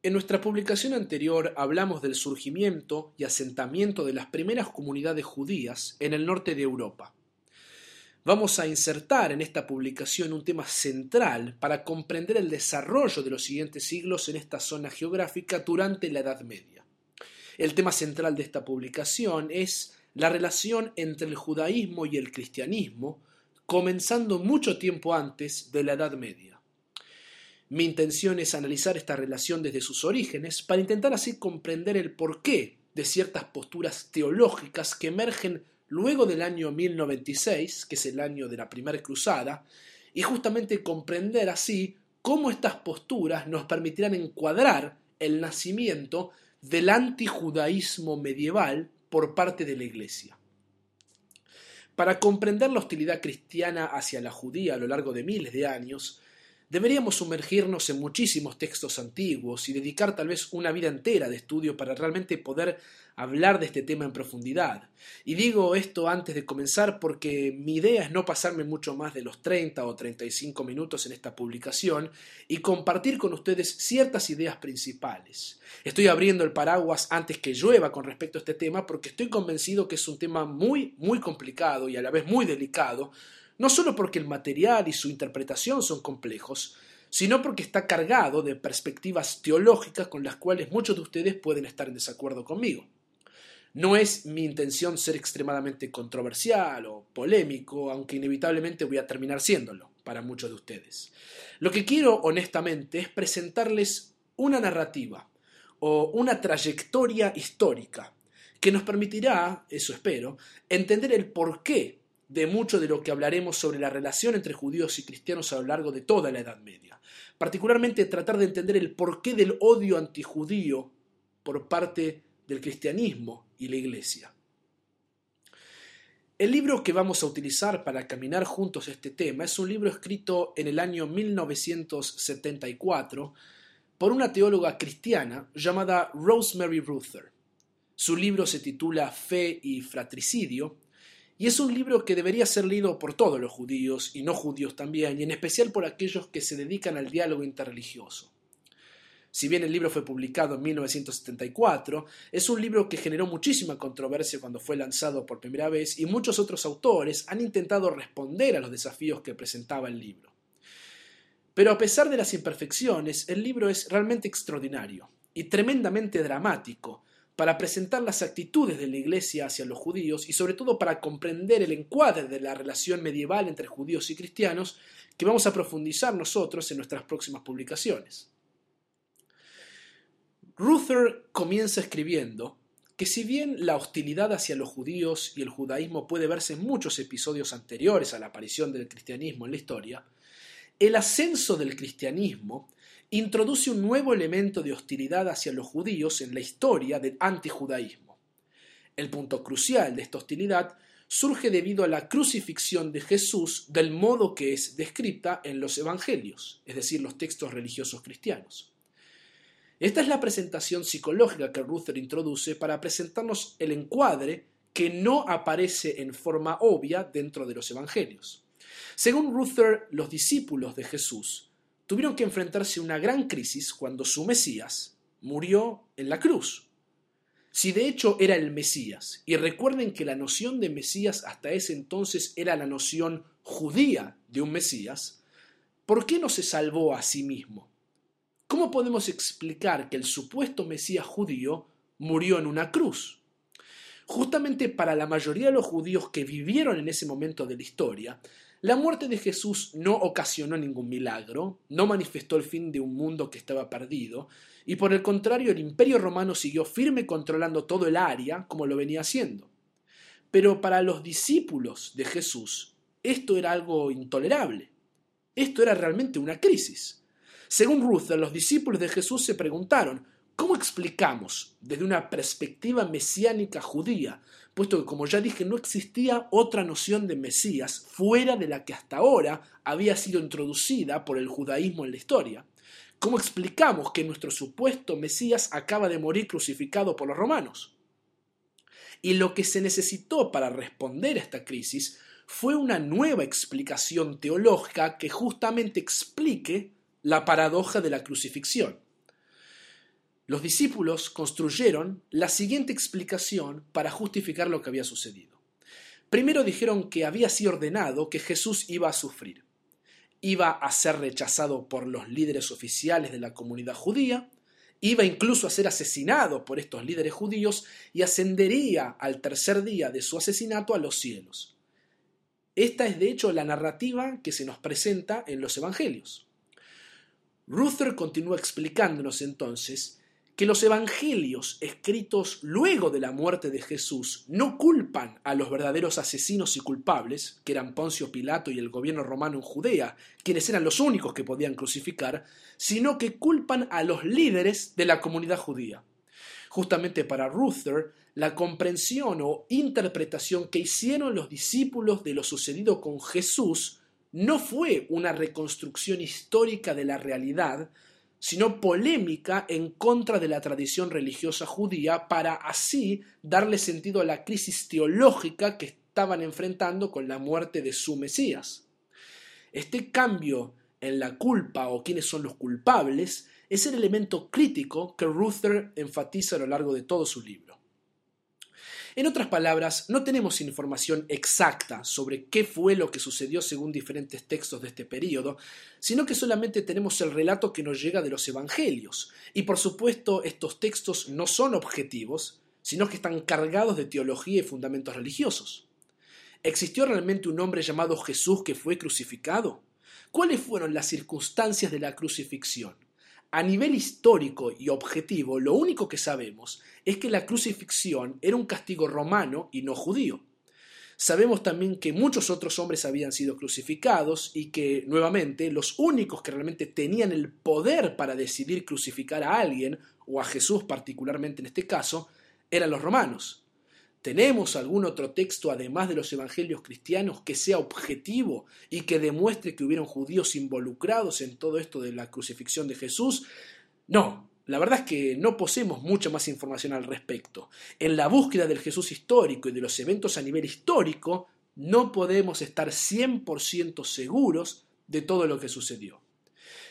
En nuestra publicación anterior hablamos del surgimiento y asentamiento de las primeras comunidades judías en el norte de Europa. Vamos a insertar en esta publicación un tema central para comprender el desarrollo de los siguientes siglos en esta zona geográfica durante la Edad Media. El tema central de esta publicación es la relación entre el judaísmo y el cristianismo, comenzando mucho tiempo antes de la Edad Media. Mi intención es analizar esta relación desde sus orígenes para intentar así comprender el porqué de ciertas posturas teológicas que emergen luego del año 1096, que es el año de la Primera Cruzada, y justamente comprender así cómo estas posturas nos permitirán encuadrar el nacimiento del antijudaísmo medieval por parte de la Iglesia. Para comprender la hostilidad cristiana hacia la judía a lo largo de miles de años, deberíamos sumergirnos en muchísimos textos antiguos y dedicar tal vez una vida entera de estudio para realmente poder hablar de este tema en profundidad. Y digo esto antes de comenzar porque mi idea es no pasarme mucho más de los 30 o 35 minutos en esta publicación y compartir con ustedes ciertas ideas principales. Estoy abriendo el paraguas antes que llueva con respecto a este tema porque estoy convencido que es un tema muy, muy complicado y a la vez muy delicado, no solo porque el material y su interpretación son complejos, sino porque está cargado de perspectivas teológicas con las cuales muchos de ustedes pueden estar en desacuerdo conmigo. No es mi intención ser extremadamente controversial o polémico, aunque inevitablemente voy a terminar siéndolo para muchos de ustedes. Lo que quiero honestamente es presentarles una narrativa o una trayectoria histórica que nos permitirá, eso espero, entender el porqué de mucho de lo que hablaremos sobre la relación entre judíos y cristianos a lo largo de toda la Edad Media. Particularmente tratar de entender el porqué del odio antijudío por parte del cristianismo y la Iglesia. El libro que vamos a utilizar para caminar juntos este tema es un libro escrito en el año 1974 por una teóloga cristiana llamada Rosemary Ruther. Su libro se titula Fe y Fratricidio y es un libro que debería ser leído por todos los judíos y no judíos también, y en especial por aquellos que se dedican al diálogo interreligioso. Si bien el libro fue publicado en 1974, es un libro que generó muchísima controversia cuando fue lanzado por primera vez y muchos otros autores han intentado responder a los desafíos que presentaba el libro. Pero a pesar de las imperfecciones, el libro es realmente extraordinario y tremendamente dramático para presentar las actitudes de la Iglesia hacia los judíos y sobre todo para comprender el encuadre de la relación medieval entre judíos y cristianos que vamos a profundizar nosotros en nuestras próximas publicaciones. Ruther comienza escribiendo que si bien la hostilidad hacia los judíos y el judaísmo puede verse en muchos episodios anteriores a la aparición del cristianismo en la historia, el ascenso del cristianismo introduce un nuevo elemento de hostilidad hacia los judíos en la historia del antijudaísmo. El punto crucial de esta hostilidad surge debido a la crucifixión de Jesús del modo que es descrita en los evangelios, es decir, los textos religiosos cristianos. Esta es la presentación psicológica que Ruther introduce para presentarnos el encuadre que no aparece en forma obvia dentro de los evangelios. Según Ruther, los discípulos de Jesús tuvieron que enfrentarse a una gran crisis cuando su Mesías murió en la cruz. Si de hecho era el Mesías, y recuerden que la noción de Mesías hasta ese entonces era la noción judía de un Mesías, ¿por qué no se salvó a sí mismo? ¿Cómo podemos explicar que el supuesto Mesías judío murió en una cruz? Justamente para la mayoría de los judíos que vivieron en ese momento de la historia, la muerte de Jesús no ocasionó ningún milagro, no manifestó el fin de un mundo que estaba perdido, y por el contrario el imperio romano siguió firme controlando todo el área como lo venía haciendo. Pero para los discípulos de Jesús esto era algo intolerable. Esto era realmente una crisis. Según Ruther, los discípulos de Jesús se preguntaron, ¿cómo explicamos desde una perspectiva mesiánica judía, puesto que, como ya dije, no existía otra noción de Mesías fuera de la que hasta ahora había sido introducida por el judaísmo en la historia? ¿Cómo explicamos que nuestro supuesto Mesías acaba de morir crucificado por los romanos? Y lo que se necesitó para responder a esta crisis fue una nueva explicación teológica que justamente explique la paradoja de la crucifixión. Los discípulos construyeron la siguiente explicación para justificar lo que había sucedido. Primero dijeron que había sido ordenado que Jesús iba a sufrir. Iba a ser rechazado por los líderes oficiales de la comunidad judía, iba incluso a ser asesinado por estos líderes judíos y ascendería al tercer día de su asesinato a los cielos. Esta es de hecho la narrativa que se nos presenta en los Evangelios. Ruther continúa explicándonos entonces que los evangelios escritos luego de la muerte de Jesús no culpan a los verdaderos asesinos y culpables, que eran Poncio Pilato y el gobierno romano en Judea, quienes eran los únicos que podían crucificar, sino que culpan a los líderes de la comunidad judía. Justamente para Ruther, la comprensión o interpretación que hicieron los discípulos de lo sucedido con Jesús no fue una reconstrucción histórica de la realidad, sino polémica en contra de la tradición religiosa judía para así darle sentido a la crisis teológica que estaban enfrentando con la muerte de su Mesías. Este cambio en la culpa o quiénes son los culpables es el elemento crítico que Ruther enfatiza a lo largo de todo su libro. En otras palabras, no tenemos información exacta sobre qué fue lo que sucedió según diferentes textos de este período, sino que solamente tenemos el relato que nos llega de los evangelios. Y por supuesto, estos textos no son objetivos, sino que están cargados de teología y fundamentos religiosos. ¿Existió realmente un hombre llamado Jesús que fue crucificado? ¿Cuáles fueron las circunstancias de la crucifixión? A nivel histórico y objetivo, lo único que sabemos es que la crucifixión era un castigo romano y no judío. Sabemos también que muchos otros hombres habían sido crucificados y que, nuevamente, los únicos que realmente tenían el poder para decidir crucificar a alguien, o a Jesús particularmente en este caso, eran los romanos. ¿Tenemos algún otro texto, además de los evangelios cristianos, que sea objetivo y que demuestre que hubieron judíos involucrados en todo esto de la crucifixión de Jesús? No, la verdad es que no poseemos mucha más información al respecto. En la búsqueda del Jesús histórico y de los eventos a nivel histórico, no podemos estar 100% seguros de todo lo que sucedió.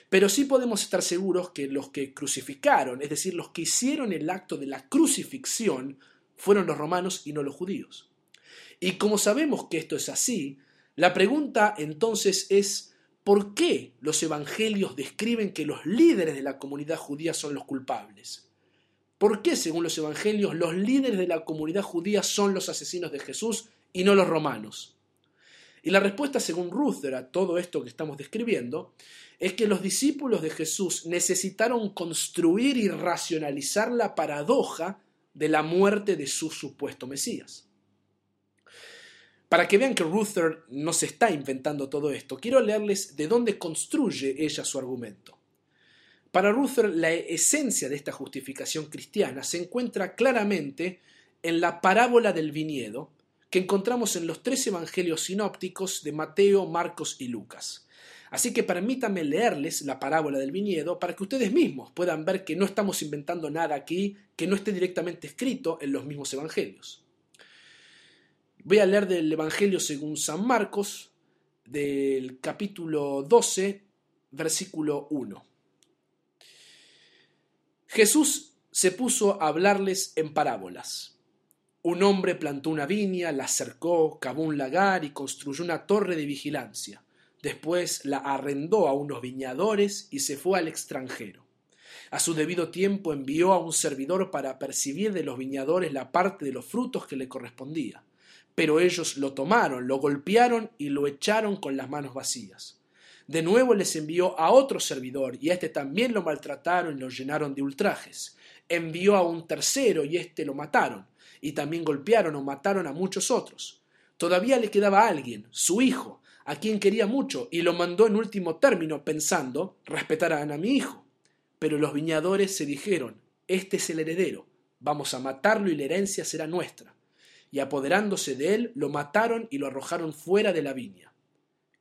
Pero sí podemos estar seguros que los que crucificaron, es decir, los que hicieron el acto de la crucifixión, fueron los romanos y no los judíos. Y como sabemos que esto es así, la pregunta entonces es, ¿por qué los evangelios describen que los líderes de la comunidad judía son los culpables? ¿Por qué, según los evangelios, los líderes de la comunidad judía son los asesinos de Jesús y no los romanos? Y la respuesta, según Ruther, a todo esto que estamos describiendo, es que los discípulos de Jesús necesitaron construir y racionalizar la paradoja de la muerte de su supuesto Mesías. Para que vean que Ruther no se está inventando todo esto, quiero leerles de dónde construye ella su argumento. Para Ruther, la esencia de esta justificación cristiana se encuentra claramente en la parábola del viñedo que encontramos en los tres evangelios sinópticos de Mateo, Marcos y Lucas. Así que permítanme leerles la parábola del viñedo para que ustedes mismos puedan ver que no estamos inventando nada aquí que no esté directamente escrito en los mismos evangelios. Voy a leer del Evangelio según San Marcos, del capítulo 12, versículo 1. Jesús se puso a hablarles en parábolas. Un hombre plantó una viña, la cercó, cavó un lagar y construyó una torre de vigilancia. Después la arrendó a unos viñadores y se fue al extranjero. A su debido tiempo envió a un servidor para percibir de los viñadores la parte de los frutos que le correspondía. Pero ellos lo tomaron, lo golpearon y lo echaron con las manos vacías. De nuevo les envió a otro servidor, y éste también lo maltrataron y lo llenaron de ultrajes. Envió a un tercero, y éste lo mataron, y también golpearon o mataron a muchos otros. Todavía le quedaba alguien, su hijo, a quien quería mucho y lo mandó en último término pensando respetarán a mi hijo. Pero los viñadores se dijeron, este es el heredero, vamos a matarlo y la herencia será nuestra. Y apoderándose de él, lo mataron y lo arrojaron fuera de la viña.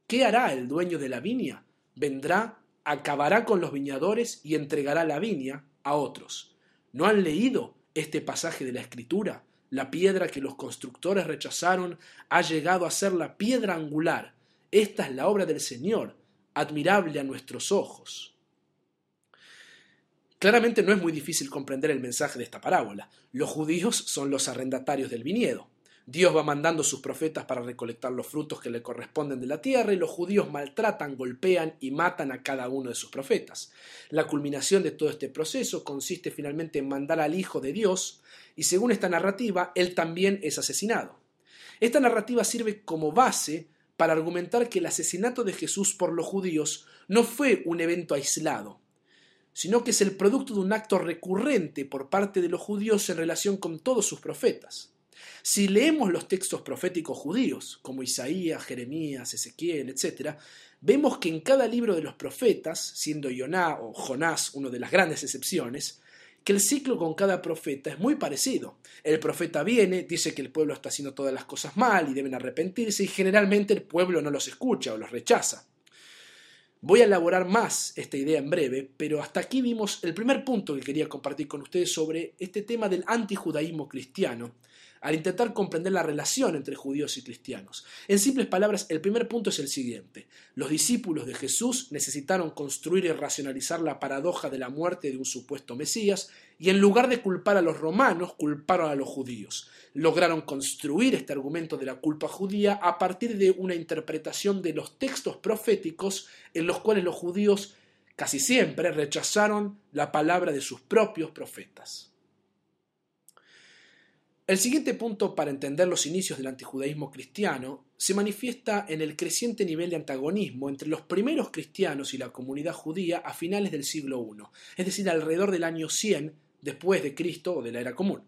¿Qué hará el dueño de la viña? Vendrá, acabará con los viñadores y entregará la viña a otros. ¿No han leído este pasaje de la Escritura? La piedra que los constructores rechazaron ha llegado a ser la piedra angular esta es la obra del Señor, admirable a nuestros ojos. Claramente no es muy difícil comprender el mensaje de esta parábola. Los judíos son los arrendatarios del viñedo. Dios va mandando sus profetas para recolectar los frutos que le corresponden de la tierra y los judíos maltratan, golpean y matan a cada uno de sus profetas. La culminación de todo este proceso consiste finalmente en mandar al Hijo de Dios y según esta narrativa, él también es asesinado. Esta narrativa sirve como base para argumentar que el asesinato de Jesús por los judíos no fue un evento aislado, sino que es el producto de un acto recurrente por parte de los judíos en relación con todos sus profetas. Si leemos los textos proféticos judíos, como Isaías, Jeremías, Ezequiel, etc., vemos que en cada libro de los profetas, siendo Yoná o Jonás una de las grandes excepciones, que el ciclo con cada profeta es muy parecido. El profeta viene, dice que el pueblo está haciendo todas las cosas mal y deben arrepentirse, y generalmente el pueblo no los escucha o los rechaza. Voy a elaborar más esta idea en breve, pero hasta aquí vimos el primer punto que quería compartir con ustedes sobre este tema del antijudaísmo cristiano al intentar comprender la relación entre judíos y cristianos. En simples palabras, el primer punto es el siguiente. Los discípulos de Jesús necesitaron construir y racionalizar la paradoja de la muerte de un supuesto Mesías y en lugar de culpar a los romanos, culparon a los judíos. Lograron construir este argumento de la culpa judía a partir de una interpretación de los textos proféticos en los cuales los judíos casi siempre rechazaron la palabra de sus propios profetas. El siguiente punto para entender los inicios del antijudaísmo cristiano se manifiesta en el creciente nivel de antagonismo entre los primeros cristianos y la comunidad judía a finales del siglo I, es decir, alrededor del año 100 después de Cristo o de la era común.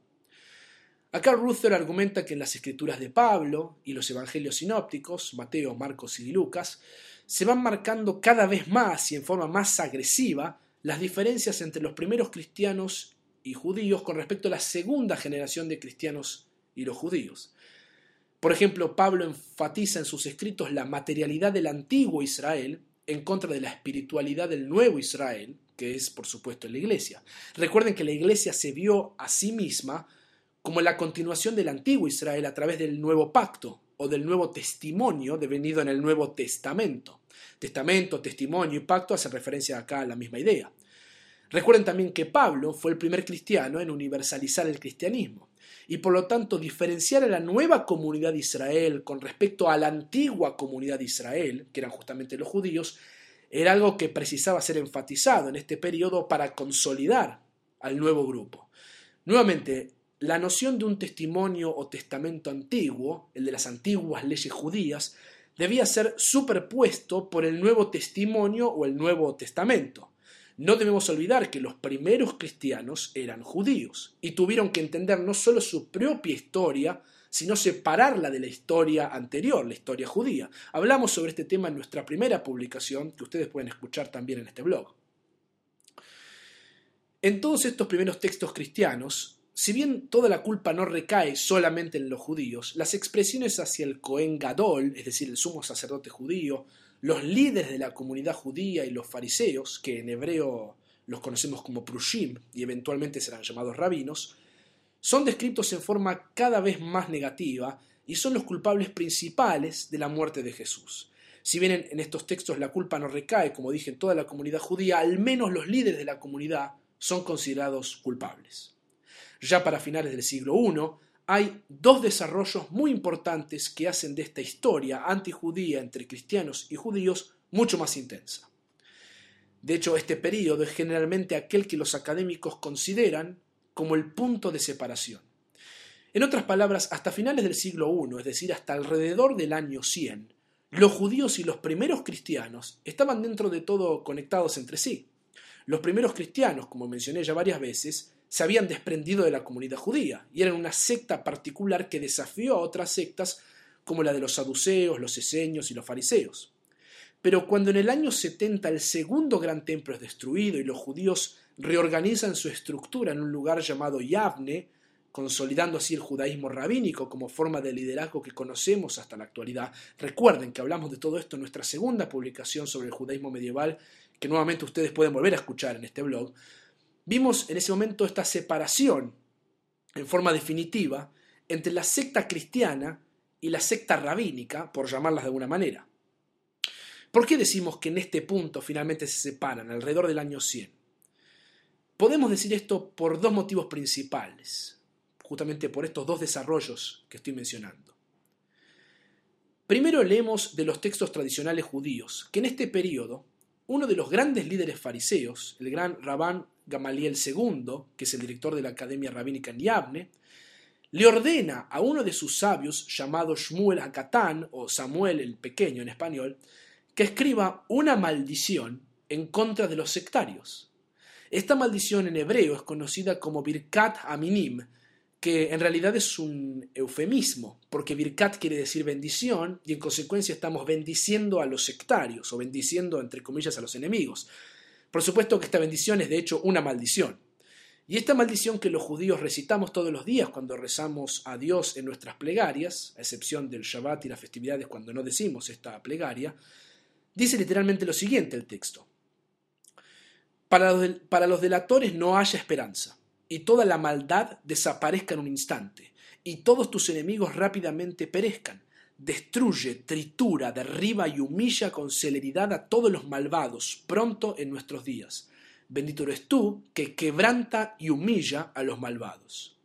Acá Ruther argumenta que en las escrituras de Pablo y los evangelios sinópticos, Mateo, Marcos y Lucas, se van marcando cada vez más y en forma más agresiva las diferencias entre los primeros cristianos y judíos con respecto a la segunda generación de cristianos y los judíos. Por ejemplo, Pablo enfatiza en sus escritos la materialidad del antiguo Israel en contra de la espiritualidad del nuevo Israel, que es por supuesto la iglesia. Recuerden que la iglesia se vio a sí misma como la continuación del antiguo Israel a través del nuevo pacto o del nuevo testimonio devenido en el Nuevo Testamento. Testamento, testimonio y pacto hacen referencia acá a la misma idea. Recuerden también que Pablo fue el primer cristiano en universalizar el cristianismo y por lo tanto diferenciar a la nueva comunidad de Israel con respecto a la antigua comunidad de Israel, que eran justamente los judíos, era algo que precisaba ser enfatizado en este periodo para consolidar al nuevo grupo. Nuevamente, la noción de un testimonio o testamento antiguo, el de las antiguas leyes judías, debía ser superpuesto por el nuevo testimonio o el nuevo testamento. No debemos olvidar que los primeros cristianos eran judíos y tuvieron que entender no solo su propia historia, sino separarla de la historia anterior, la historia judía. Hablamos sobre este tema en nuestra primera publicación, que ustedes pueden escuchar también en este blog. En todos estos primeros textos cristianos, si bien toda la culpa no recae solamente en los judíos, las expresiones hacia el Cohen Gadol, es decir, el sumo sacerdote judío, los líderes de la comunidad judía y los fariseos, que en hebreo los conocemos como prushim y eventualmente serán llamados rabinos, son descritos en forma cada vez más negativa y son los culpables principales de la muerte de Jesús. Si bien en estos textos la culpa no recae, como dije, en toda la comunidad judía, al menos los líderes de la comunidad son considerados culpables. Ya para finales del siglo I, hay dos desarrollos muy importantes que hacen de esta historia antijudía entre cristianos y judíos mucho más intensa. De hecho, este periodo es generalmente aquel que los académicos consideran como el punto de separación. En otras palabras, hasta finales del siglo I, es decir, hasta alrededor del año 100, los judíos y los primeros cristianos estaban dentro de todo conectados entre sí. Los primeros cristianos, como mencioné ya varias veces, se habían desprendido de la comunidad judía y eran una secta particular que desafió a otras sectas como la de los saduceos, los eseños y los fariseos. Pero cuando en el año 70 el segundo gran templo es destruido y los judíos reorganizan su estructura en un lugar llamado Yavne, consolidando así el judaísmo rabínico como forma de liderazgo que conocemos hasta la actualidad. Recuerden que hablamos de todo esto en nuestra segunda publicación sobre el judaísmo medieval, que nuevamente ustedes pueden volver a escuchar en este blog. Vimos en ese momento esta separación en forma definitiva entre la secta cristiana y la secta rabínica, por llamarlas de alguna manera. ¿Por qué decimos que en este punto finalmente se separan, alrededor del año 100? Podemos decir esto por dos motivos principales, justamente por estos dos desarrollos que estoy mencionando. Primero leemos de los textos tradicionales judíos que en este periodo uno de los grandes líderes fariseos, el gran Rabán Gamaliel II, que es el director de la Academia Rabínica en Yavne, le ordena a uno de sus sabios, llamado Shmuel Hakatán, o Samuel el Pequeño en español, que escriba una maldición en contra de los sectarios. Esta maldición en hebreo es conocida como Birkat Aminim, que en realidad es un eufemismo, porque Birkat quiere decir bendición y en consecuencia estamos bendiciendo a los sectarios o bendiciendo entre comillas a los enemigos. Por supuesto que esta bendición es de hecho una maldición. Y esta maldición que los judíos recitamos todos los días cuando rezamos a Dios en nuestras plegarias, a excepción del Shabbat y las festividades cuando no decimos esta plegaria, dice literalmente lo siguiente el texto. Para los, para los delatores no haya esperanza y toda la maldad desaparezca en un instante, y todos tus enemigos rápidamente perezcan. Destruye, tritura, derriba y humilla con celeridad a todos los malvados pronto en nuestros días. Bendito eres tú que quebranta y humilla a los malvados.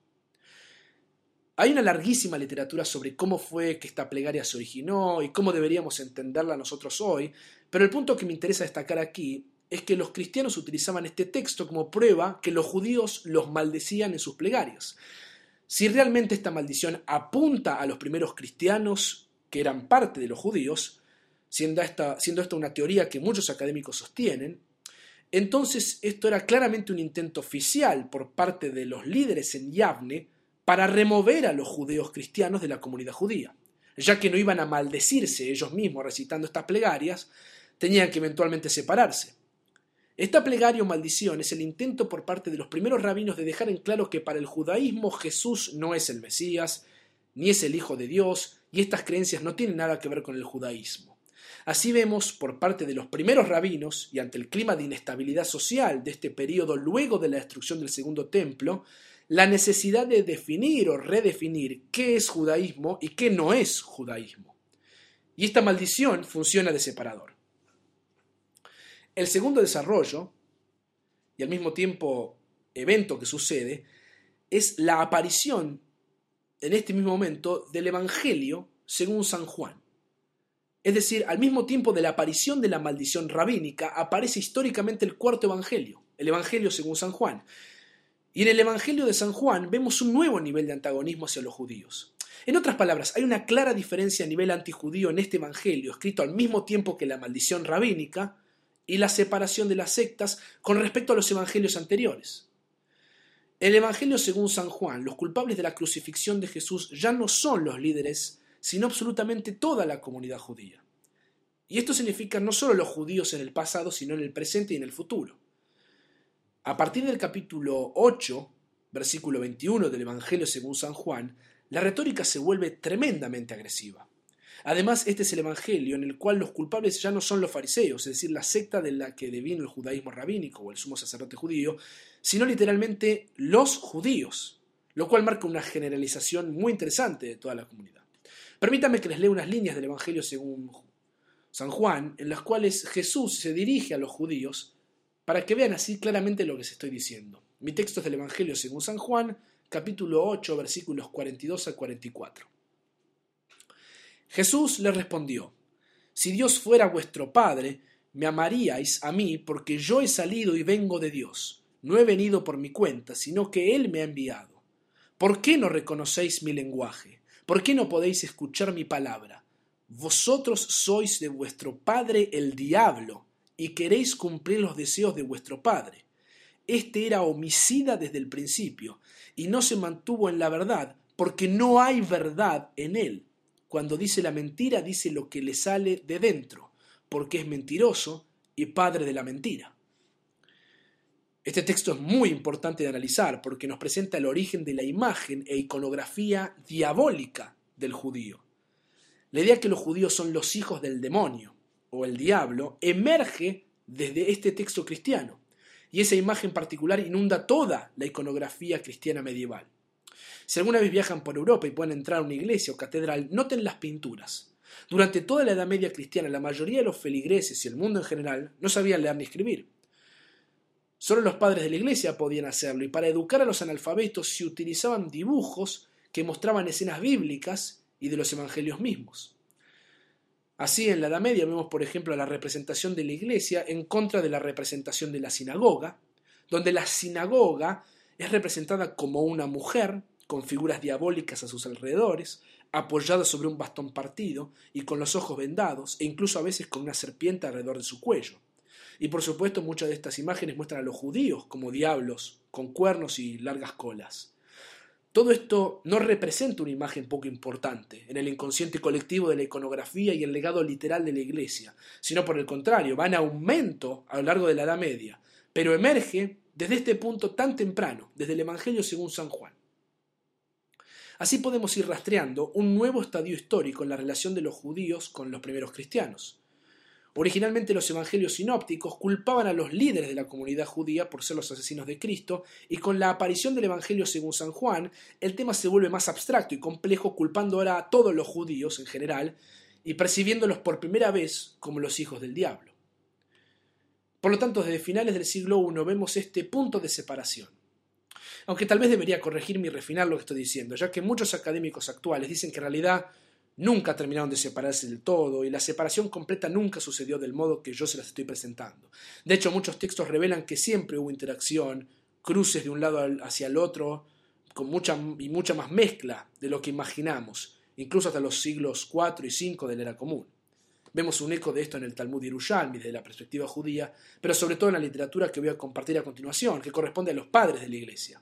Hay una larguísima literatura sobre cómo fue que esta plegaria se originó y cómo deberíamos entenderla nosotros hoy, pero el punto que me interesa destacar aquí es que los cristianos utilizaban este texto como prueba que los judíos los maldecían en sus plegarias. Si realmente esta maldición apunta a los primeros cristianos que eran parte de los judíos, siendo esta, siendo esta una teoría que muchos académicos sostienen, entonces esto era claramente un intento oficial por parte de los líderes en Yavne para remover a los judeos cristianos de la comunidad judía, ya que no iban a maldecirse ellos mismos recitando estas plegarias, tenían que eventualmente separarse. Esta plegaria o maldición es el intento por parte de los primeros rabinos de dejar en claro que para el judaísmo Jesús no es el Mesías, ni es el Hijo de Dios, y estas creencias no tienen nada que ver con el judaísmo. Así vemos por parte de los primeros rabinos, y ante el clima de inestabilidad social de este periodo luego de la destrucción del segundo templo, la necesidad de definir o redefinir qué es judaísmo y qué no es judaísmo. Y esta maldición funciona de separador. El segundo desarrollo, y al mismo tiempo evento que sucede, es la aparición en este mismo momento del Evangelio según San Juan. Es decir, al mismo tiempo de la aparición de la maldición rabínica, aparece históricamente el cuarto Evangelio, el Evangelio según San Juan. Y en el Evangelio de San Juan vemos un nuevo nivel de antagonismo hacia los judíos. En otras palabras, hay una clara diferencia a nivel antijudío en este Evangelio, escrito al mismo tiempo que la maldición rabínica, y la separación de las sectas con respecto a los evangelios anteriores. El Evangelio según San Juan, los culpables de la crucifixión de Jesús ya no son los líderes, sino absolutamente toda la comunidad judía. Y esto significa no solo los judíos en el pasado, sino en el presente y en el futuro. A partir del capítulo 8, versículo 21 del Evangelio según San Juan, la retórica se vuelve tremendamente agresiva. Además, este es el Evangelio en el cual los culpables ya no son los fariseos, es decir, la secta de la que devino el judaísmo rabínico o el sumo sacerdote judío, sino literalmente los judíos, lo cual marca una generalización muy interesante de toda la comunidad. Permítanme que les lea unas líneas del Evangelio según San Juan, en las cuales Jesús se dirige a los judíos para que vean así claramente lo que les estoy diciendo. Mi texto es del Evangelio según San Juan, capítulo 8, versículos 42 a 44. Jesús le respondió, Si Dios fuera vuestro Padre, me amaríais a mí porque yo he salido y vengo de Dios. No he venido por mi cuenta, sino que Él me ha enviado. ¿Por qué no reconocéis mi lenguaje? ¿Por qué no podéis escuchar mi palabra? Vosotros sois de vuestro padre el diablo, y queréis cumplir los deseos de vuestro padre. Este era homicida desde el principio, y no se mantuvo en la verdad, porque no hay verdad en él. Cuando dice la mentira, dice lo que le sale de dentro, porque es mentiroso y padre de la mentira. Este texto es muy importante de analizar porque nos presenta el origen de la imagen e iconografía diabólica del judío. La idea que los judíos son los hijos del demonio o el diablo emerge desde este texto cristiano, y esa imagen particular inunda toda la iconografía cristiana medieval. Si alguna vez viajan por Europa y pueden entrar a una iglesia o catedral, noten las pinturas. Durante toda la Edad Media cristiana, la mayoría de los feligreses y el mundo en general no sabían leer ni escribir. Solo los padres de la iglesia podían hacerlo y para educar a los analfabetos se utilizaban dibujos que mostraban escenas bíblicas y de los evangelios mismos. Así, en la Edad Media vemos, por ejemplo, la representación de la iglesia en contra de la representación de la sinagoga, donde la sinagoga es representada como una mujer con figuras diabólicas a sus alrededores, apoyada sobre un bastón partido y con los ojos vendados, e incluso a veces con una serpiente alrededor de su cuello. Y por supuesto muchas de estas imágenes muestran a los judíos como diablos, con cuernos y largas colas. Todo esto no representa una imagen poco importante en el inconsciente colectivo de la iconografía y el legado literal de la Iglesia, sino por el contrario, va en aumento a lo largo de la Edad Media, pero emerge desde este punto tan temprano, desde el Evangelio según San Juan. Así podemos ir rastreando un nuevo estadio histórico en la relación de los judíos con los primeros cristianos. Originalmente los evangelios sinópticos culpaban a los líderes de la comunidad judía por ser los asesinos de Cristo, y con la aparición del Evangelio según San Juan, el tema se vuelve más abstracto y complejo, culpando ahora a todos los judíos en general y percibiéndolos por primera vez como los hijos del diablo. Por lo tanto, desde finales del siglo I vemos este punto de separación. Aunque tal vez debería corregirme y refinar lo que estoy diciendo, ya que muchos académicos actuales dicen que en realidad nunca terminaron de separarse del todo y la separación completa nunca sucedió del modo que yo se las estoy presentando. De hecho, muchos textos revelan que siempre hubo interacción, cruces de un lado hacia el otro, con mucha y mucha más mezcla de lo que imaginamos, incluso hasta los siglos IV y V de la era común. Vemos un eco de esto en el Talmud Yerushalmi desde la perspectiva judía, pero sobre todo en la literatura que voy a compartir a continuación, que corresponde a los padres de la Iglesia.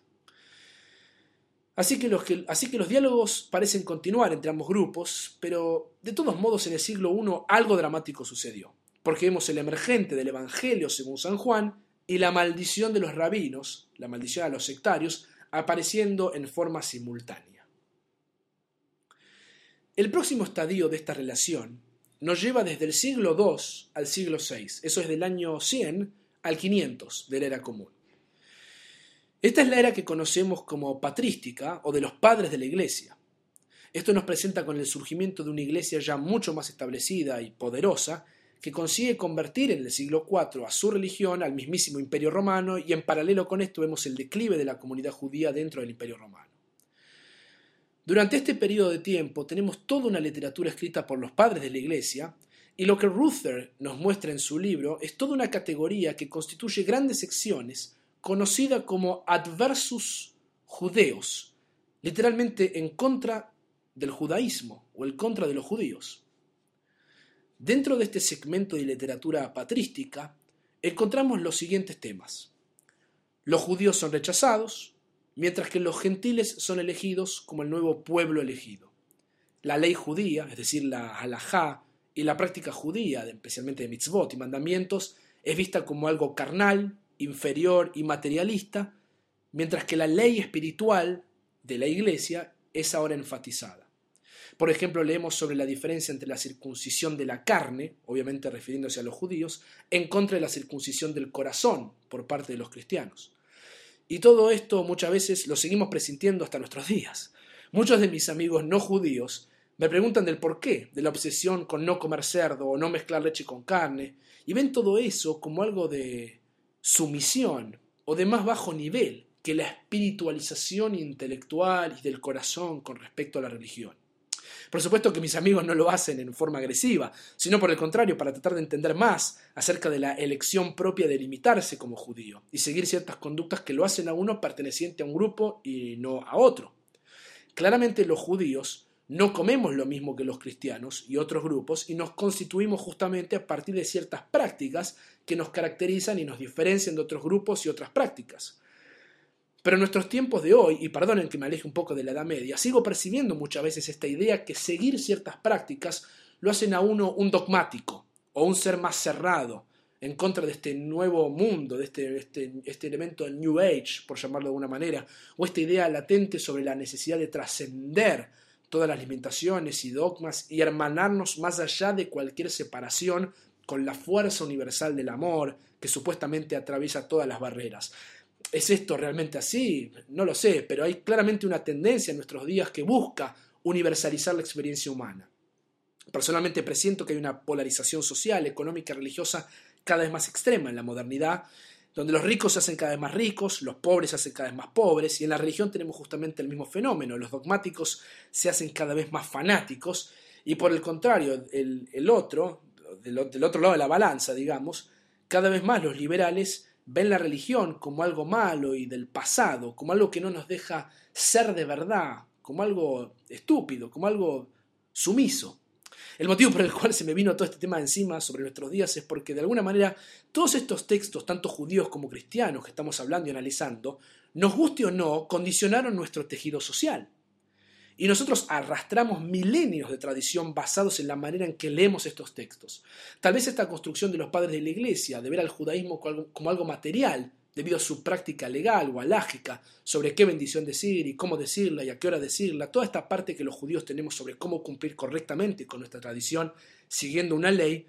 Así que, los diálogos parecen continuar entre ambos grupos, pero de todos modos en el siglo I algo dramático sucedió, porque vemos el emergente del Evangelio según San Juan y la maldición de los rabinos, la maldición a los sectarios, apareciendo en forma simultánea. El próximo estadio de esta relación nos lleva desde el siglo II al siglo VI, eso es del año 100 al 500 de la era común. Esta es la era que conocemos como patrística o de los padres de la Iglesia. Esto nos presenta con el surgimiento de una iglesia ya mucho más establecida y poderosa, que consigue convertir en el siglo IV a su religión al mismísimo imperio romano y en paralelo con esto vemos el declive de la comunidad judía dentro del imperio romano. Durante este periodo de tiempo tenemos toda una literatura escrita por los padres de la iglesia y lo que Ruther nos muestra en su libro es toda una categoría que constituye grandes secciones conocida como adversus judeos, literalmente en contra del judaísmo o el contra de los judíos. Dentro de este segmento de literatura patrística encontramos los siguientes temas. Los judíos son rechazados, mientras que los gentiles son elegidos como el nuevo pueblo elegido. La ley judía, es decir, la halajá y la práctica judía, especialmente de mitzvot y mandamientos, es vista como algo carnal, inferior y materialista, mientras que la ley espiritual de la Iglesia es ahora enfatizada. Por ejemplo, leemos sobre la diferencia entre la circuncisión de la carne, obviamente refiriéndose a los judíos, en contra de la circuncisión del corazón por parte de los cristianos. Y todo esto muchas veces lo seguimos presintiendo hasta nuestros días. Muchos de mis amigos no judíos me preguntan del porqué de la obsesión con no comer cerdo o no mezclar leche con carne, y ven todo eso como algo de sumisión o de más bajo nivel que la espiritualización intelectual y del corazón con respecto a la religión. Por supuesto que mis amigos no lo hacen en forma agresiva, sino por el contrario, para tratar de entender más acerca de la elección propia de limitarse como judío y seguir ciertas conductas que lo hacen a uno perteneciente a un grupo y no a otro. Claramente los judíos no comemos lo mismo que los cristianos y otros grupos y nos constituimos justamente a partir de ciertas prácticas que nos caracterizan y nos diferencian de otros grupos y otras prácticas. Pero en nuestros tiempos de hoy, y perdonen que me aleje un poco de la Edad Media, sigo percibiendo muchas veces esta idea que seguir ciertas prácticas lo hacen a uno un dogmático o un ser más cerrado en contra de este nuevo mundo, de este, este, este elemento New Age, por llamarlo de alguna manera, o esta idea latente sobre la necesidad de trascender todas las limitaciones y dogmas y hermanarnos más allá de cualquier separación con la fuerza universal del amor que supuestamente atraviesa todas las barreras. ¿Es esto realmente así? No lo sé, pero hay claramente una tendencia en nuestros días que busca universalizar la experiencia humana. Personalmente presiento que hay una polarización social, económica y religiosa cada vez más extrema en la modernidad, donde los ricos se hacen cada vez más ricos, los pobres se hacen cada vez más pobres, y en la religión tenemos justamente el mismo fenómeno, los dogmáticos se hacen cada vez más fanáticos, y por el contrario, el, otro, del, otro lado de la balanza, digamos, cada vez más los liberales ven la religión como algo malo y del pasado, como algo que no nos deja ser de verdad, como algo estúpido, como algo sumiso. El motivo por el cual se me vino todo este tema encima sobre nuestros días es porque de alguna manera todos estos textos, tanto judíos como cristianos que estamos hablando y analizando, nos guste o no, condicionaron nuestro tejido social. Y nosotros arrastramos milenios de tradición basados en la manera en que leemos estos textos. Tal vez esta construcción de los padres de la Iglesia, de ver al judaísmo como algo material, debido a su práctica legal o alágica sobre qué bendición decir y cómo decirla y a qué hora decirla, toda esta parte que los judíos tenemos sobre cómo cumplir correctamente con nuestra tradición siguiendo una ley,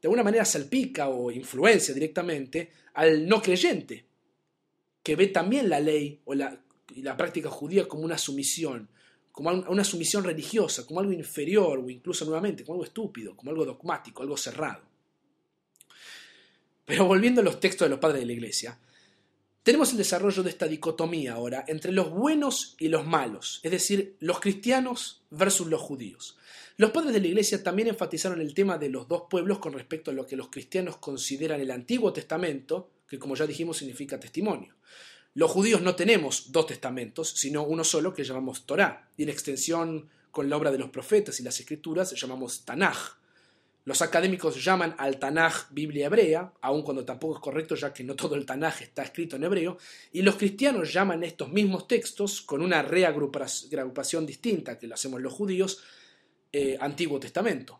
de alguna manera salpica o influencia directamente al no creyente, que ve también la ley o la, y la práctica judía como una sumisión, como una sumisión religiosa, como algo inferior o incluso nuevamente como algo estúpido, como algo dogmático, algo cerrado. Pero volviendo a los textos de los padres de la iglesia, tenemos el desarrollo de esta dicotomía ahora entre los buenos y los malos, es decir, los cristianos versus los judíos. Los padres de la Iglesia también enfatizaron el tema de los dos pueblos con respecto a lo que los cristianos consideran el Antiguo Testamento, que como ya dijimos significa testimonio. Los judíos no tenemos dos testamentos, sino uno solo que llamamos Torá, y en extensión con la obra de los profetas y las escrituras llamamos Tanaj. Los académicos llaman al Tanaj Biblia hebrea, aun cuando tampoco es correcto ya que no todo el Tanaj está escrito en hebreo, y los cristianos llaman estos mismos textos con una reagrupación distinta que lo hacemos los judíos, eh, Antiguo Testamento.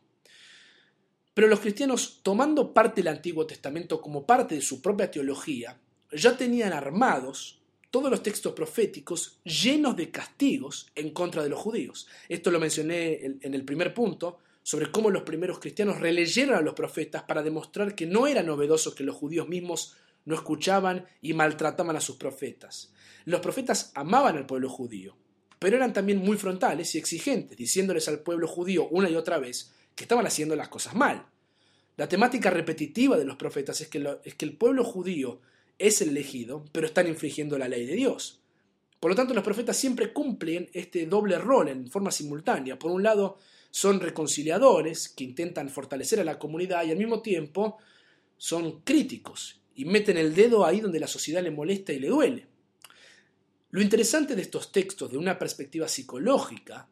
Pero los cristianos, tomando parte del Antiguo Testamento como parte de su propia teología, ya tenían armados todos los textos proféticos llenos de castigos en contra de los judíos. Esto lo mencioné en el primer punto, sobre cómo los primeros cristianos releyeron a los profetas para demostrar que no era novedoso que los judíos mismos no escuchaban y maltrataban a sus profetas. Los profetas amaban al pueblo judío, pero eran también muy frontales y exigentes, diciéndoles al pueblo judío una y otra vez que estaban haciendo las cosas mal. La temática repetitiva de los profetas es que, es que el pueblo judío es el elegido, pero están infringiendo la ley de Dios. Por lo tanto, los profetas siempre cumplen este doble rol en forma simultánea. Por un lado, son reconciliadores que intentan fortalecer a la comunidad y al mismo tiempo son críticos y meten el dedo ahí donde la sociedad le molesta y le duele. Lo interesante de estos textos de una perspectiva psicológica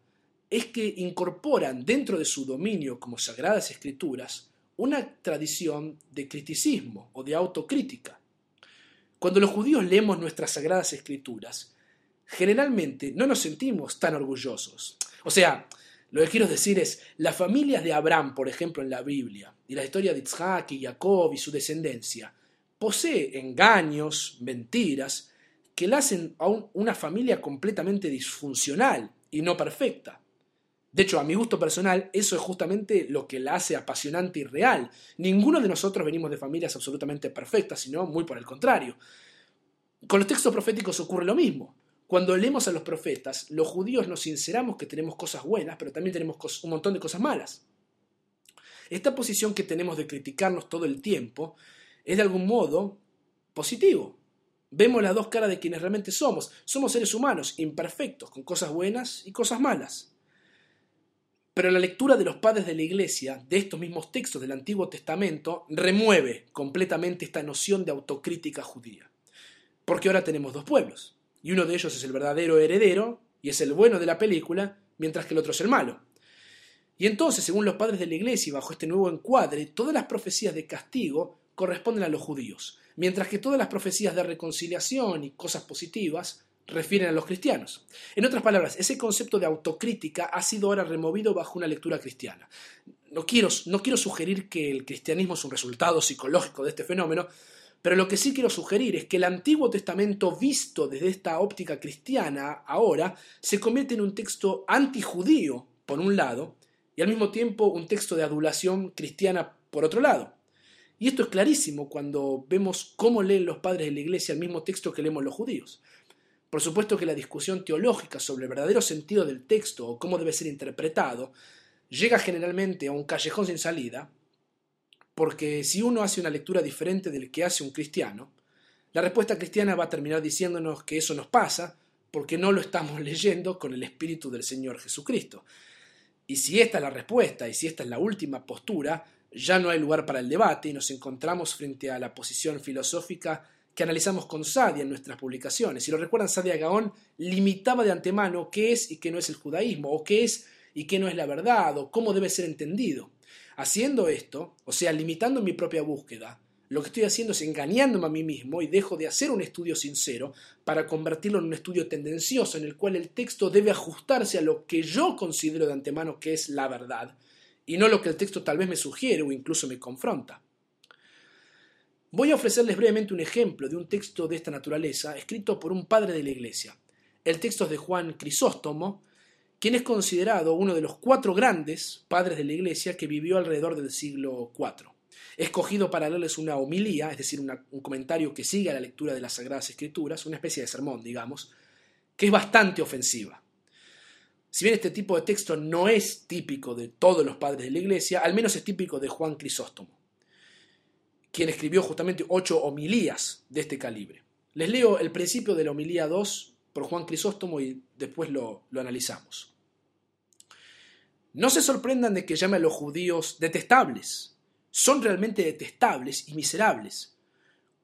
es que incorporan dentro de su dominio como sagradas escrituras una tradición de criticismo o de autocrítica. Cuando los judíos leemos nuestras sagradas escrituras, generalmente no nos sentimos tan orgullosos. O sea, lo que quiero decir es, las familias de Abraham, por ejemplo, en la Biblia, y la historia de Isaac y Jacob y su descendencia, posee engaños, mentiras, que la hacen a una familia completamente disfuncional y no perfecta. De hecho, a mi gusto personal, eso es justamente lo que la hace apasionante y real. Ninguno de nosotros venimos de familias absolutamente perfectas, sino muy por el contrario. Con los textos proféticos ocurre lo mismo. Cuando leemos a los profetas, los judíos nos sinceramos que tenemos cosas buenas, pero también tenemos un montón de cosas malas. Esta posición que tenemos de criticarnos todo el tiempo es de algún modo positivo. Vemos las dos caras de quienes realmente somos. Somos seres humanos, imperfectos, con cosas buenas y cosas malas. Pero la lectura de los padres de la Iglesia, de estos mismos textos del Antiguo Testamento, remueve completamente esta noción de autocrítica judía. Porque ahora tenemos dos pueblos y uno de ellos es el verdadero heredero y es el bueno de la película, mientras que el otro es el malo. Y entonces, según los padres de la iglesia y bajo este nuevo encuadre, todas las profecías de castigo corresponden a los judíos, mientras que todas las profecías de reconciliación y cosas positivas refieren a los cristianos. En otras palabras, ese concepto de autocrítica ha sido ahora removido bajo una lectura cristiana. No quiero, no quiero sugerir que el cristianismo es un resultado psicológico de este fenómeno, pero lo que sí quiero sugerir es que el Antiguo Testamento visto desde esta óptica cristiana ahora se convierte en un texto antijudío, por un lado, y al mismo tiempo un texto de adulación cristiana, por otro lado. Y esto es clarísimo cuando vemos cómo leen los padres de la Iglesia el mismo texto que leemos los judíos. Por supuesto que la discusión teológica sobre el verdadero sentido del texto o cómo debe ser interpretado llega generalmente a un callejón sin salida, porque si uno hace una lectura diferente del que hace un cristiano, La respuesta cristiana va a terminar diciéndonos que eso nos pasa porque no lo estamos leyendo con el Espíritu del Señor Jesucristo. Y si esta es la respuesta y si esta es la última postura, ya no hay lugar para el debate y nos encontramos frente a la posición filosófica que analizamos con Sadia en nuestras publicaciones. Si lo recuerdan, Sadia Gaón limitaba de antemano qué es y qué no es el judaísmo, o qué es y qué no es la verdad, o cómo debe ser entendido. Haciendo esto, o sea, limitando mi propia búsqueda, lo que estoy haciendo es engañándome a mí mismo y dejo de hacer un estudio sincero para convertirlo en un estudio tendencioso en el cual el texto debe ajustarse a lo que yo considero de antemano que es la verdad y no lo que el texto tal vez me sugiere o incluso me confronta. Voy a ofrecerles brevemente un ejemplo de un texto de esta naturaleza escrito por un padre de la Iglesia. El texto es de Juan Crisóstomo, quien es considerado uno de los cuatro grandes padres de la Iglesia que vivió alrededor del siglo IV. Escogido para leerles una homilía, es decir, un comentario que sigue a la lectura de las Sagradas Escrituras, una especie de sermón, digamos, que es bastante ofensiva. Si bien este tipo de texto no es típico de todos los padres de la Iglesia, al menos es típico de Juan Crisóstomo quien escribió justamente ocho homilías de este calibre. Les leo el principio de la homilía 2 por Juan Crisóstomo y después lo analizamos. No se sorprendan de que llame a los judíos detestables. Son realmente detestables y miserables.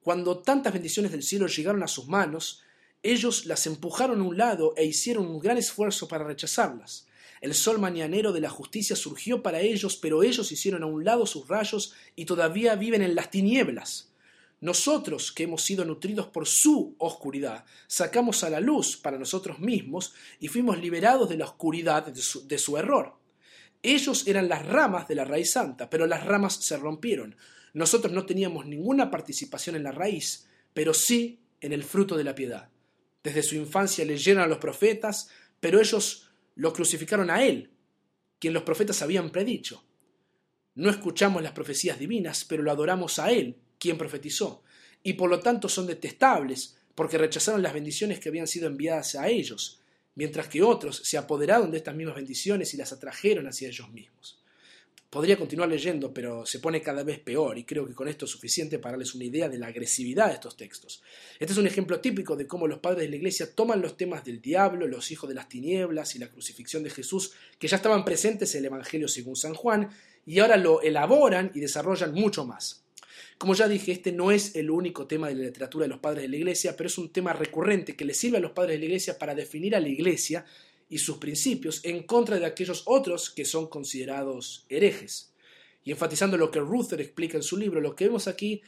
Cuando tantas bendiciones del cielo llegaron a sus manos, ellos las empujaron a un lado e hicieron un gran esfuerzo para rechazarlas. El sol mañanero de la justicia surgió para ellos, pero ellos hicieron a un lado sus rayos y todavía viven en las tinieblas. Nosotros, que hemos sido nutridos por su oscuridad, sacamos a la luz para nosotros mismos y fuimos liberados de la oscuridad de su, de su error. Ellos eran las ramas de la raíz santa, pero las ramas se rompieron. Nosotros no teníamos ninguna participación en la raíz, pero sí en el fruto de la piedad. Desde su infancia leyeron a los profetas, pero ellos lo crucificaron a él, quien los profetas habían predicho. No escuchamos las profecías divinas, pero lo adoramos a él, quien profetizó, y por lo tanto son detestables, porque rechazaron las bendiciones que habían sido enviadas a ellos, mientras que otros se apoderaron de estas mismas bendiciones y las atrajeron hacia ellos mismos. Podría continuar leyendo, pero se pone cada vez peor y creo que con esto es suficiente para darles una idea de la agresividad de estos textos. Este es un ejemplo típico de cómo los padres de la Iglesia toman los temas del diablo, los hijos de las tinieblas y la crucifixión de Jesús, que ya estaban presentes en el Evangelio según San Juan, y ahora lo elaboran y desarrollan mucho más. Como ya dije, este no es el único tema de la literatura de los padres de la Iglesia, pero es un tema recurrente que le sirve a los padres de la Iglesia para definir a la Iglesia y sus principios en contra de aquellos otros que son considerados herejes. Y enfatizando lo que Ruther explica en su libro, lo que vemos aquí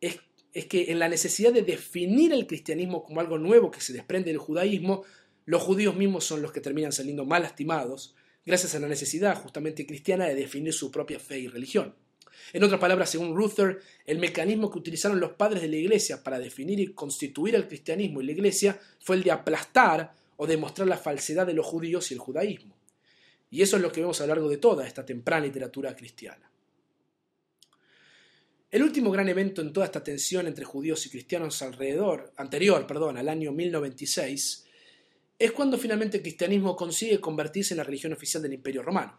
es, es que en la necesidad de definir el cristianismo como algo nuevo que se desprende del judaísmo, los judíos mismos son los que terminan saliendo mal lastimados, gracias a la necesidad justamente cristiana de definir su propia fe y religión. En otras palabras, según Ruther, el mecanismo que utilizaron los padres de la Iglesia para definir y constituir el cristianismo y la Iglesia fue el de aplastar o demostrar la falsedad de los judíos y el judaísmo. Y eso es lo que vemos a lo largo de toda esta temprana literatura cristiana. El último gran evento en toda esta tensión entre judíos y cristianos alrededor, anterior, perdón, al año 1096, es cuando finalmente el cristianismo consigue convertirse en la religión oficial del Imperio Romano.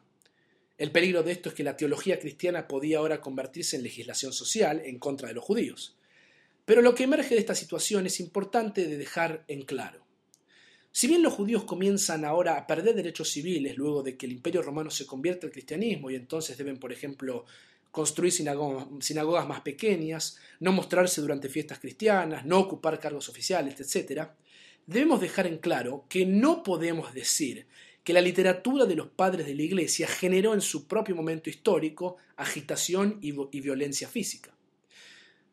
El peligro de esto es que la teología cristiana podía ahora convertirse en legislación social en contra de los judíos. Pero lo que emerge de esta situación es importante de dejar en claro. Si bien los judíos comienzan ahora a perder derechos civiles luego de que el imperio romano se convierte al cristianismo y entonces deben, por ejemplo, construir sinagogas, más pequeñas, no mostrarse durante fiestas cristianas, no ocupar cargos oficiales, etc., debemos dejar en claro que no podemos decir que la literatura de los padres de la Iglesia generó en su propio momento histórico agitación y violencia física.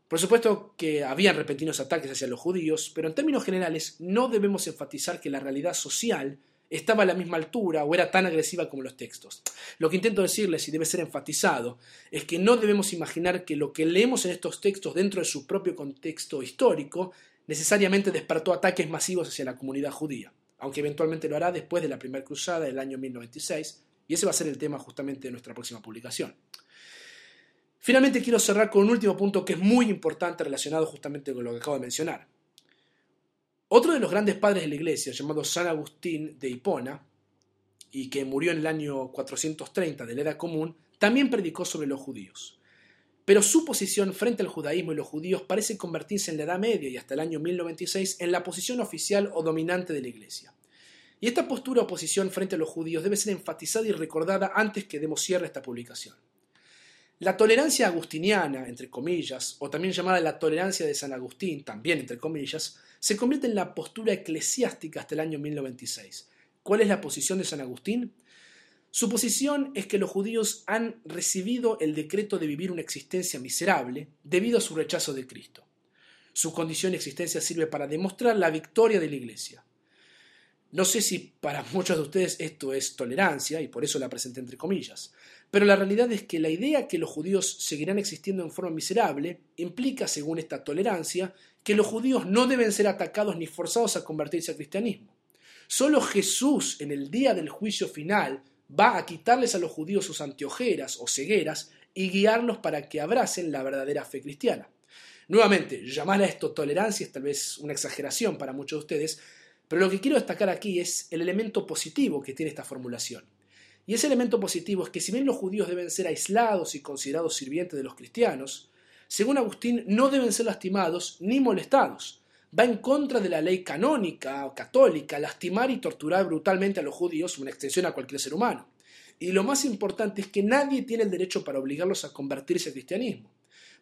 Por supuesto que habían repentinos ataques hacia los judíos, pero en términos generales no debemos enfatizar que la realidad social estaba a la misma altura o era tan agresiva como los textos. Lo que intento decirles, y debe ser enfatizado, es que no debemos imaginar que lo que leemos en estos textos dentro de su propio contexto histórico necesariamente despertó ataques masivos hacia la comunidad judía, aunque eventualmente lo hará después de la primera cruzada del año 1096, y ese va a ser el tema justamente de nuestra próxima publicación. Finalmente quiero cerrar con un último punto que es muy importante relacionado justamente con lo que acabo de mencionar. Otro de los grandes padres de la iglesia, llamado San Agustín de Hipona, y que murió en el año 430 de la Edad Común, también predicó sobre los judíos. Pero su posición frente al judaísmo y los judíos parece convertirse en la Edad Media y hasta el año 1096 en la posición oficial o dominante de la Iglesia. Y esta postura o posición frente a los judíos debe ser enfatizada y recordada antes que demos cierre a esta publicación. La tolerancia agustiniana, entre comillas, o también llamada la tolerancia de San Agustín, también entre comillas, se convierte en la postura eclesiástica hasta el año 1096. ¿Cuál es la posición de San Agustín? Su posición es que los judíos han recibido el decreto de vivir una existencia miserable debido a su rechazo de Cristo. Su condición y existencia sirve para demostrar la victoria de la Iglesia. No sé si para muchos de ustedes esto es tolerancia, y por eso la presenté entre comillas, pero la realidad es que la idea que los judíos seguirán existiendo en forma miserable implica, según esta tolerancia, que los judíos no deben ser atacados ni forzados a convertirse al cristianismo. Solo Jesús en el día del juicio final va a quitarles a los judíos sus anteojeras o cegueras y guiarlos para que abracen la verdadera fe cristiana. Nuevamente, llamar a esto tolerancia es tal vez una exageración para muchos de ustedes, pero lo que quiero destacar aquí es el elemento positivo que tiene esta formulación. Y ese elemento positivo es que si bien los judíos deben ser aislados y considerados sirvientes de los cristianos, según Agustín no deben ser lastimados ni molestados, va en contra de la ley canónica o católica lastimar y torturar brutalmente a los judíos, una extensión a cualquier ser humano. Y lo más importante es que nadie tiene el derecho para obligarlos a convertirse al cristianismo.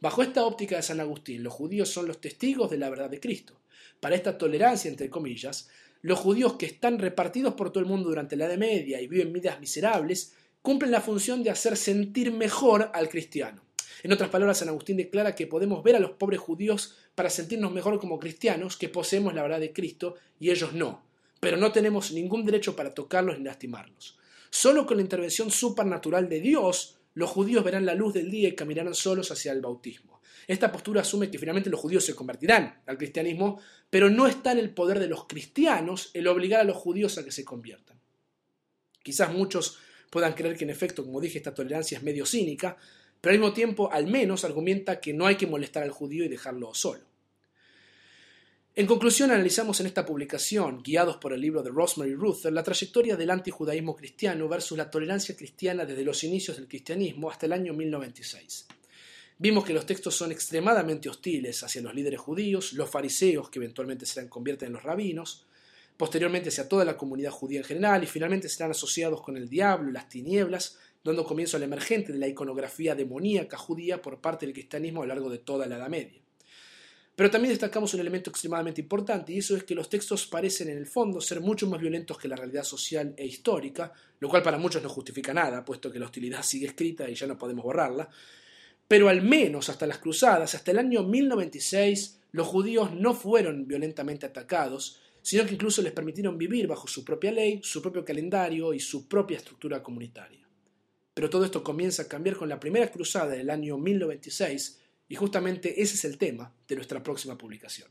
Bajo esta óptica de San Agustín, los judíos son los testigos de la verdad de Cristo. Para esta tolerancia, entre comillas, los judíos que están repartidos por todo el mundo durante la Edad Media y viven vidas miserables, cumplen la función de hacer sentir mejor al cristiano. En otras palabras, San Agustín declara que podemos ver a los pobres judíos para sentirnos mejor como cristianos, que poseemos la verdad de Cristo y ellos no, pero no tenemos ningún derecho para tocarlos ni lastimarlos. Solo con la intervención supernatural de Dios, los judíos verán la luz del día y caminarán solos hacia el bautismo. Esta postura asume que finalmente los judíos se convertirán al cristianismo, pero no está en el poder de los cristianos el obligar a los judíos a que se conviertan. Quizás muchos puedan creer que en efecto, como dije, esta tolerancia es medio cínica, pero al mismo tiempo al menos argumenta que no hay que molestar al judío y dejarlo solo. En conclusión, analizamos en esta publicación, guiados por el libro de Rosemary Ruther, la trayectoria del antijudaísmo cristiano versus la tolerancia cristiana desde los inicios del cristianismo hasta el año 1096. Vimos que los textos son extremadamente hostiles hacia los líderes judíos, los fariseos, que eventualmente se convierten en los rabinos, posteriormente hacia toda la comunidad judía en general, y finalmente serán asociados con el diablo y las tinieblas, dando comienzo al emergente de la iconografía demoníaca judía por parte del cristianismo a lo largo de toda la Edad Media. Pero también destacamos un elemento extremadamente importante, y eso es que los textos parecen en el fondo ser mucho más violentos que la realidad social e histórica, lo cual para muchos no justifica nada, puesto que la hostilidad sigue escrita y ya no podemos borrarla. Pero al menos hasta las cruzadas, hasta el año 1096, los judíos no fueron violentamente atacados, sino que incluso les permitieron vivir bajo su propia ley, su propio calendario y su propia estructura comunitaria. Pero todo esto comienza a cambiar con la primera cruzada del año 1096, y justamente ese es el tema de nuestra próxima publicación.